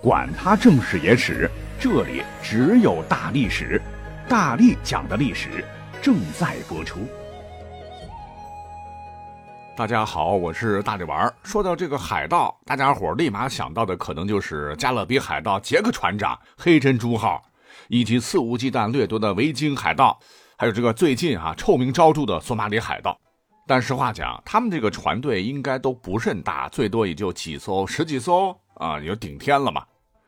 管他正史野史，这里只有大历史，大力讲的历史正在播出。大家好，我是大力丸。说到这个海盗，大家伙立马想到的可能就是加勒比海盗杰克船长、黑珍珠号，以及肆无忌惮掠夺的维京海盗，还有这个最近啊臭名昭著的索马里海盗。但实话讲，他们这个船队应该都不甚大，最多也就几艘、十几艘啊，也就顶天了嘛。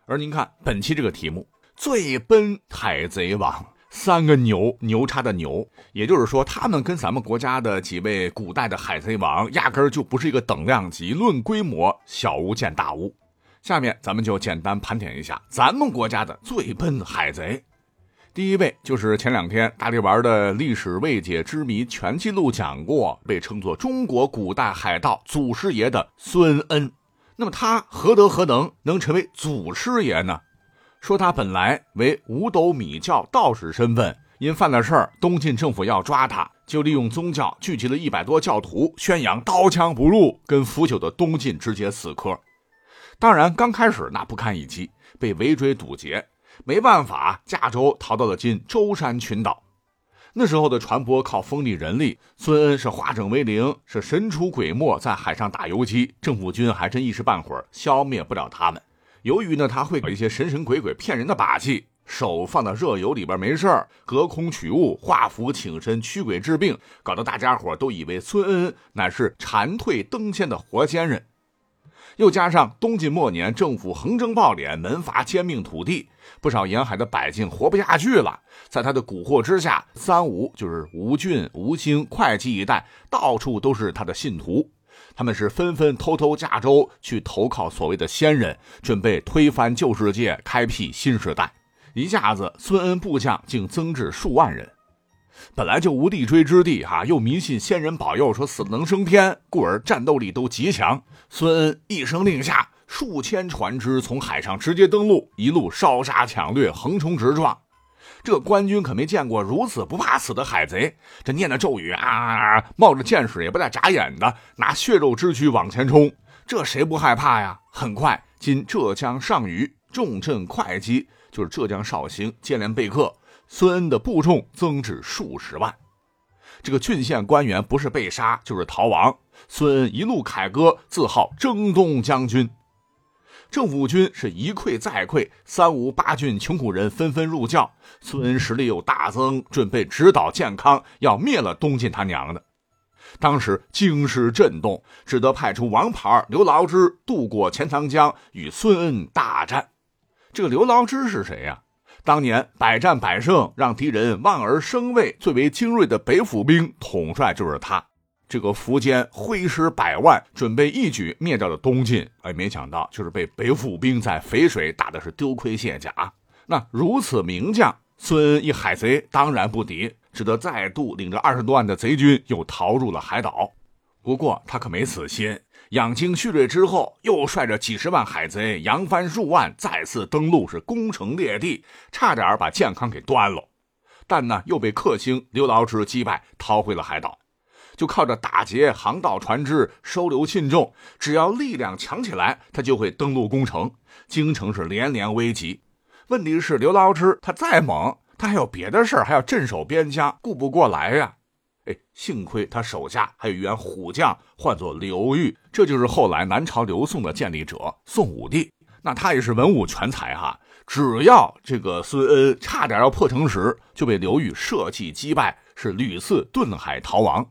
而您看本期这个题目“醉奔海贼王”。三个牛，牛叉的牛，也就是说，他们跟咱们国家的几位古代的海贼王压根儿就不是一个等量级，论规模小巫见大巫。下面咱们就简单盘点一下咱们国家的最笨海贼。第一位就是前两天大力丸的历史未解之谜全记录讲过，被称作中国古代海盗祖师爷的孙恩。那么他何德何能，能成为祖师爷呢？说他本来为五斗米教道士身份，因犯了事儿，东晋政府要抓他，就利用宗教聚集了一百多教徒，宣扬刀枪不入，跟腐朽的东晋直接死磕。当然，刚开始那不堪一击，被围追堵截，没办法，驾舟逃到了今舟山群岛。那时候的船舶靠风力人力，孙恩是化整为零，是神出鬼没，在海上打游击，政府军还真一时半会儿消灭不了他们。由于呢，他会搞一些神神鬼鬼骗人的把戏，手放到热油里边没事儿，隔空取物，画符请神驱鬼治病，搞得大家伙都以为孙恩乃是蝉蜕登仙的活仙人。又加上东晋末年政府横征暴敛，门阀兼并土地，不少沿海的百姓活不下去了，在他的蛊惑之下，三吴就是吴郡、吴兴、会稽一带，到处都是他的信徒。他们是纷纷偷偷驾舟去投靠所谓的仙人，准备推翻旧世界，开辟新时代。一下子，孙恩部将竟增至数万人。本来就无地追之地，哈，又迷信仙人保佑，说死能升天，故而战斗力都极强。孙恩一声令下，数千船只从海上直接登陆，一路烧杀抢掠，横冲直撞。这官军可没见过如此不怕死的海贼，这念着咒语啊，冒着箭矢也不带眨眼的，拿血肉之躯往前冲，这谁不害怕呀？很快，今浙江上虞重镇会稽，就是浙江绍兴，接连被克，孙恩的部众增至数十万。这个郡县官员不是被杀就是逃亡，孙恩一路凯歌，自号征东将军。政府军是一溃再溃，三吴八郡穷苦人纷纷入教，孙恩实力又大增，准备直捣健康，要灭了东晋他娘的。当时京师震动，只得派出王牌刘牢之渡过钱塘江，与孙恩大战。这个刘牢之是谁呀？当年百战百胜，让敌人望而生畏，最为精锐的北府兵统帅就是他。这个苻坚挥师百万，准备一举灭掉了东晋，哎，没想到就是被北府兵在淝水打的是丢盔卸甲。那如此名将，孙恩一海贼当然不敌，只得再度领着二十多万的贼军又逃入了海岛。不过他可没死心，养精蓄锐之后，又率着几十万海贼扬帆数万，再次登陆，是攻城略地，差点把健康给端了。但呢，又被克星刘牢之击败，逃回了海岛。就靠着打劫航道船只，收留信众，只要力量强起来，他就会登陆攻城。京城是连连危急。问题是刘牢之他再猛，他还有别的事，还要镇守边疆，顾不过来呀。哎，幸亏他手下还有一员虎将，唤作刘裕，这就是后来南朝刘宋的建立者宋武帝。那他也是文武全才哈。只要这个孙恩差点要破城时，就被刘裕设计击败，是屡次遁海逃亡。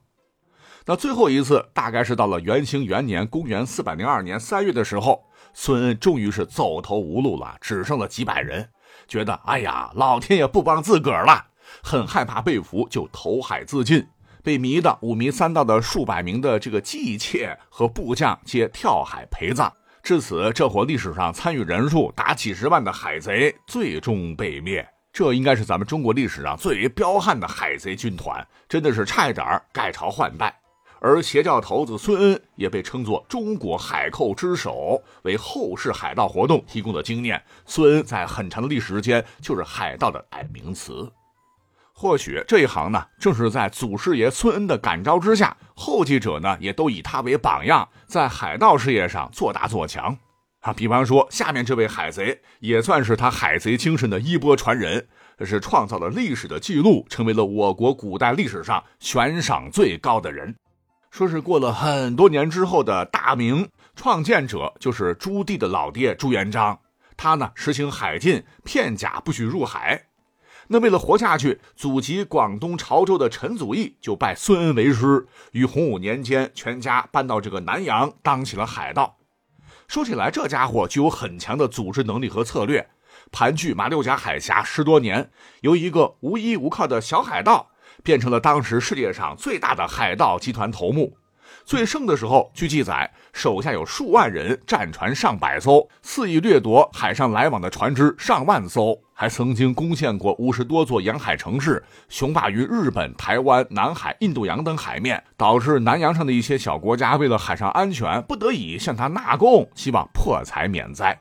那最后一次大概是到了元兴元年，公元四百零二年三月的时候，孙恩终于是走投无路了，只剩了几百人，觉得哎呀，老天爷不帮自个儿了，很害怕被俘，就投海自尽。被迷的五迷三道的数百名的这个妓妾和部将皆跳海陪葬。至此，这伙历史上参与人数达几十万的海贼最终被灭。这应该是咱们中国历史上最为彪悍的海贼军团，真的是差一点改朝换代。而邪教头子孙恩也被称作中国海寇之首，为后世海盗活动提供的经验。孙恩在很长的历史时间就是海盗的代名词。或许这一行呢，正是在祖师爷孙恩的感召之下，后继者呢也都以他为榜样，在海盗事业上做大做强。啊。比方说，下面这位海贼也算是他海贼精神的衣钵传人，这是创造了历史的记录，成为了我国古代历史上悬赏最高的人。说是过了很多年之后的大明创建者，就是朱棣的老爹朱元璋。他呢实行海禁，片甲不许入海。那为了活下去，祖籍广东潮州的陈祖义就拜孙恩为师，于洪武年间全家搬到这个南洋，当起了海盗。说起来，这家伙具有很强的组织能力和策略，盘踞马六甲海峡十多年，由一个无依无靠的小海盗。变成了当时世界上最大的海盗集团头目，最盛的时候，据记载，手下有数万人，战船上百艘，肆意掠夺海上来往的船只上万艘，还曾经攻陷过五十多座沿海城市，雄霸于日本、台湾、南海、印度洋等海面，导致南洋上的一些小国家为了海上安全，不得已向他纳贡，希望破财免灾。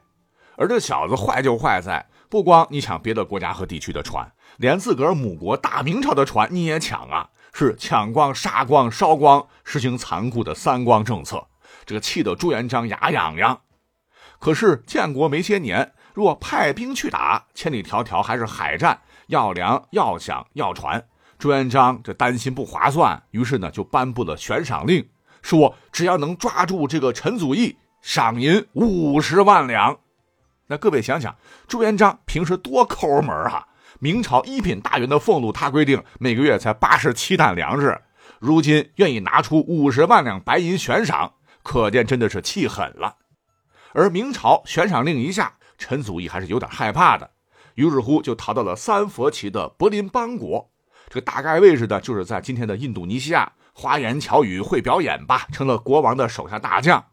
而这小子坏就坏在，不光你抢别的国家和地区的船。连自个儿母国大明朝的船你也抢啊！是抢光、杀光、烧光，实行残酷的三光政策。这个气得朱元璋牙痒痒。可是建国没些年，若派兵去打，千里迢迢还是海战，要粮、要饷、要船。朱元璋这担心不划算，于是呢就颁布了悬赏令，说只要能抓住这个陈祖义，赏银五十万两。那各位想想，朱元璋平时多抠门啊！明朝一品大员的俸禄，他规定每个月才八十七担粮食，如今愿意拿出五十万两白银悬赏，可见真的是气狠了。而明朝悬赏令一下，陈祖义还是有点害怕的，于是乎就逃到了三佛齐的柏林邦国，这个大概位置呢，就是在今天的印度尼西亚，花言巧语会表演吧，成了国王的手下大将。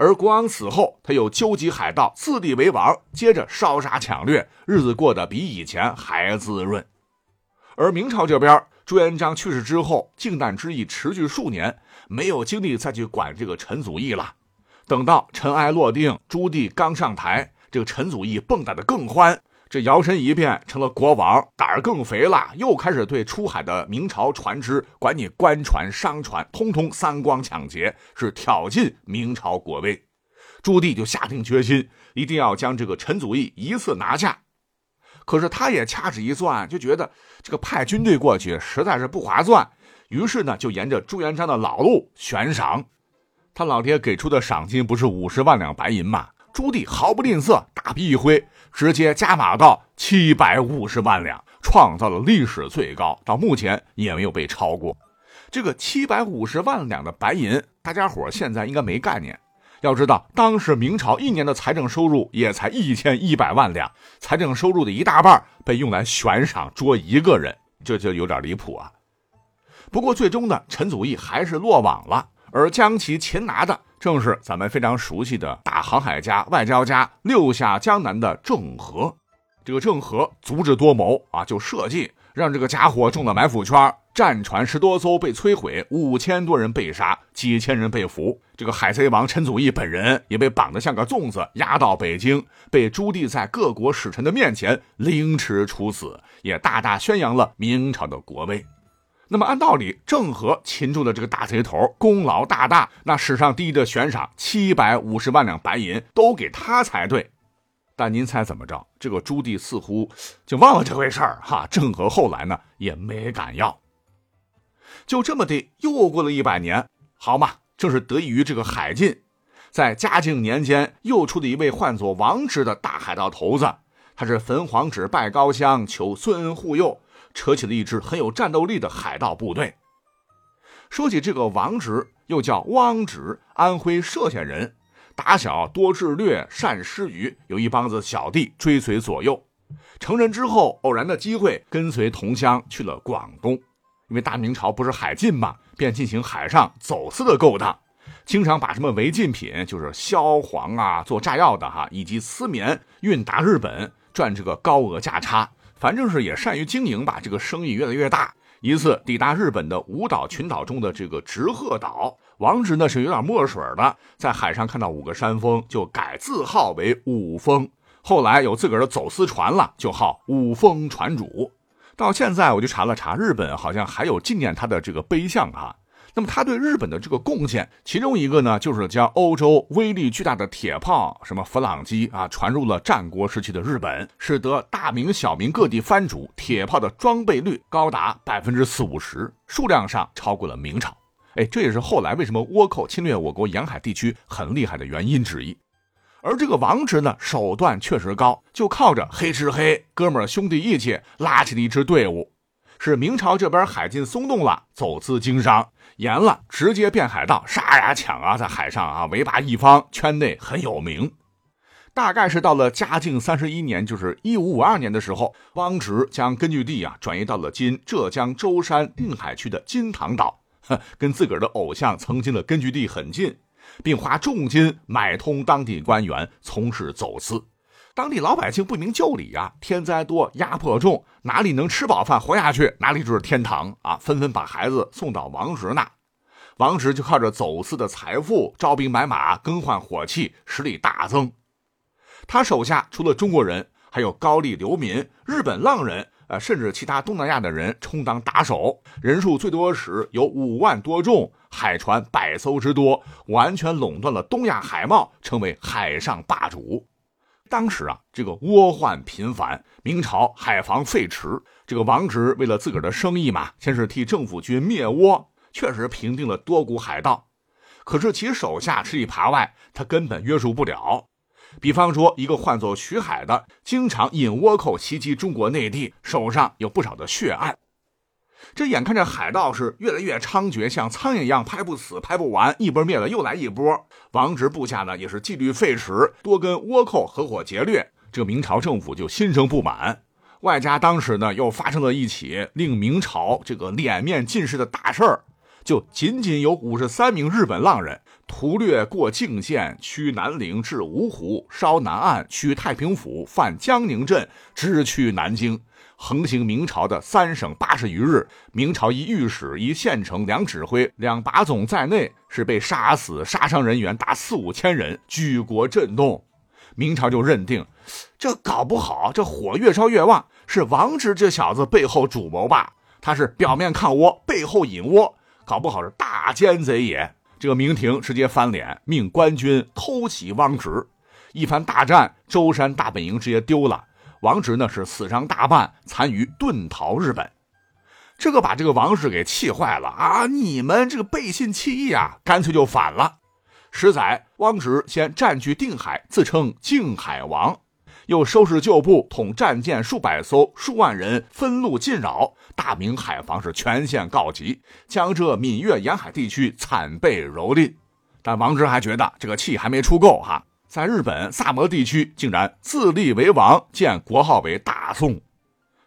而国王死后，他又纠集海盗，自立为王，接着烧杀抢掠，日子过得比以前还滋润。而明朝这边，朱元璋去世之后，靖难之役持续数年，没有精力再去管这个陈祖义了。等到尘埃落定，朱棣刚上台，这个陈祖义蹦跶的更欢。这摇身一变成了国王，胆儿更肥了，又开始对出海的明朝船只，管你官船、商船，通通三光抢劫，是挑衅明朝国威。朱棣就下定决心，一定要将这个陈祖义一次拿下。可是他也掐指一算，就觉得这个派军队过去实在是不划算，于是呢，就沿着朱元璋的老路悬赏。他老爹给出的赏金不是五十万两白银吗？朱棣毫不吝啬，大笔一挥，直接加码到七百五十万两，创造了历史最高，到目前也没有被超过。这个七百五十万两的白银，大家伙现在应该没概念。要知道，当时明朝一年的财政收入也才一千一百万两，财政收入的一大半被用来悬赏捉一个人，这就有点离谱啊。不过最终呢，陈祖义还是落网了，而将其擒拿的。正是咱们非常熟悉的大航海家、外交家，六下江南的郑和。这个郑和足智多谋啊，就设计让这个家伙中了埋伏圈，战船十多艘被摧毁，五千多人被杀，几千人被俘。这个海贼王陈祖义本人也被绑得像个粽子，押到北京，被朱棣在各国使臣的面前凌迟处死，也大大宣扬了明朝的国威。那么按道理，郑和擒住了这个大贼头，功劳大大，那史上第一的悬赏七百五十万两白银都给他才对。但您猜怎么着？这个朱棣似乎就忘了这回事儿哈。郑和后来呢也没敢要。就这么的，又过了一百年，好嘛，正是得益于这个海禁，在嘉靖年间又出了一位唤作王直的大海盗头子，他是焚黄纸拜高香，求孙恩护佑。扯起了一支很有战斗力的海盗部队。说起这个王直，又叫汪直，安徽歙县人，打小多智略，善诗语，有一帮子小弟追随左右。成人之后，偶然的机会跟随同乡去了广东，因为大明朝不是海禁嘛，便进行海上走私的勾当，经常把什么违禁品，就是硝磺啊、做炸药的哈，以及丝棉运达日本，赚这个高额价差。反正是也善于经营吧，这个生意越来越大。一次抵达日本的五岛群岛中的这个直鹤岛，王直呢是有点墨水的，在海上看到五个山峰，就改字号为五峰。后来有自个儿的走私船了，就号五峰船主。到现在我就查了查，日本好像还有纪念他的这个碑像啊。那么他对日本的这个贡献，其中一个呢，就是将欧洲威力巨大的铁炮，什么弗朗机啊，传入了战国时期的日本，使得大明、小明各地藩主铁炮的装备率高达百分之四五十，数量上超过了明朝。哎，这也是后来为什么倭寇侵略我国沿海地区很厉害的原因之一。而这个王直呢，手段确实高，就靠着黑吃黑，哥们兄弟义气，拉起了一支队伍。是明朝这边海禁松动了，走私经商严了，直接变海盗，杀呀抢啊，在海上啊围霸一方，圈内很有名。大概是到了嘉靖三十一年，就是一五五二年的时候，汪直将根据地啊转移到了今浙江舟山定海区的金堂岛，跟自个儿的偶像曾经的根据地很近，并花重金买通当地官员从事走私。当地老百姓不明就里啊，天灾多，压迫重，哪里能吃饱饭活下去，哪里就是天堂啊！纷纷把孩子送到王直那，王直就靠着走私的财富，招兵买马，更换火器，实力大增。他手下除了中国人，还有高丽流民、日本浪人，呃，甚至其他东南亚的人充当打手，人数最多时有五万多众，海船百艘之多，完全垄断了东亚海贸，成为海上霸主。当时啊，这个倭患频繁，明朝海防废弛。这个王直为了自个儿的生意嘛，先是替政府军灭倭，确实平定了多股海盗。可是其手下吃里扒外，他根本约束不了。比方说，一个唤作徐海的，经常引倭寇袭击中国内地，手上有不少的血案。这眼看着海盗是越来越猖獗，像苍蝇一样拍不死、拍不完，一波灭了又来一波。王直部下呢也是纪律废弛，多跟倭寇合伙劫掠，这明朝政府就心生不满。外加当时呢又发生了一起令明朝这个脸面尽失的大事儿，就仅仅有五十三名日本浪人屠掠过境县，驱南陵至芜湖，烧南岸，驱太平府，犯江宁镇，直趋南京。横行明朝的三省八十余日，明朝一御史、一县城、两指挥、两把总在内，是被杀死，杀伤人员达四五千人，举国震动。明朝就认定，这搞不好，这火越烧越旺，是王直这小子背后主谋吧？他是表面抗倭，背后引倭，搞不好是大奸贼也。这个明廷直接翻脸，命官军偷袭汪直，一番大战，舟山大本营直接丢了。王直呢是死伤大半，残余遁逃日本。这个把这个王氏给气坏了啊！你们这个背信弃义啊，干脆就反了。十载，汪直先占据定海，自称靖海王，又收拾旧部，统战舰数百艘，数万人分路进扰，大明海防是全线告急，江浙闽粤沿海地区惨被蹂躏。但王直还觉得这个气还没出够哈。在日本萨摩地区，竟然自立为王，建国号为大宋。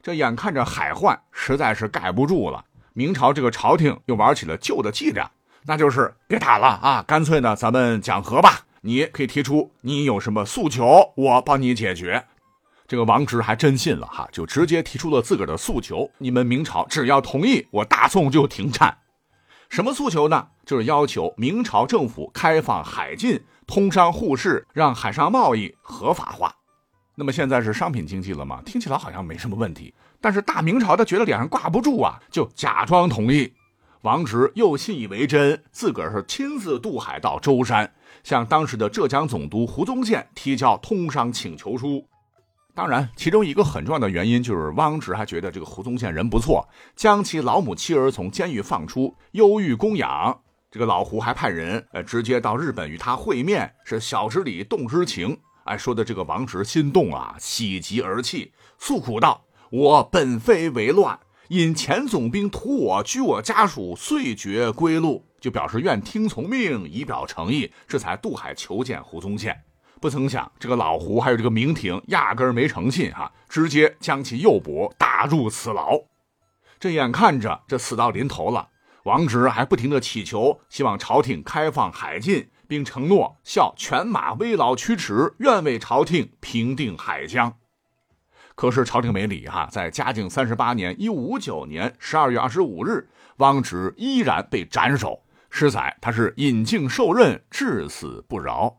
这眼看着海患实在是盖不住了，明朝这个朝廷又玩起了旧的伎俩，那就是别打了啊，干脆呢咱们讲和吧。你可以提出你有什么诉求，我帮你解决。这个王直还真信了哈，就直接提出了自个儿的诉求：你们明朝只要同意，我大宋就停战。什么诉求呢？就是要求明朝政府开放海禁。通商互市，让海上贸易合法化。那么现在是商品经济了吗？听起来好像没什么问题。但是大明朝他觉得脸上挂不住啊，就假装同意。王直又信以为真，自个儿是亲自渡海到舟山，向当时的浙江总督胡宗宪提交通商请求书。当然，其中一个很重要的原因就是汪直还觉得这个胡宗宪人不错，将其老母妻儿从监狱放出，优育供养。这个老胡还派人呃直接到日本与他会面，是晓之理，动之情。哎，说的这个王直心动啊，喜极而泣，诉苦道：“我本非为乱，因前总兵屠我，拘我家属，遂绝归路，就表示愿听从命，以表诚意，这才渡海求见胡宗宪。不曾想，这个老胡还有这个明廷，压根没诚信哈，直接将其诱捕，打入此牢。这眼看着这死到临头了。”王直还不停地祈求，希望朝廷开放海禁，并承诺效犬马危劳驱驰，愿为朝廷平定海疆。可是朝廷没理哈，在嘉靖三十八年（一五五九年）十二月二十五日，汪直依然被斩首。施载他是引颈受刃，至死不饶。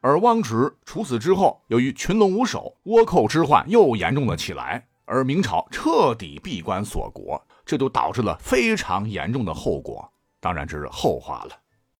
而汪直处死之后，由于群龙无首，倭寇之患又严重了起来，而明朝彻底闭关锁国。这都导致了非常严重的后果。当然这是后话了。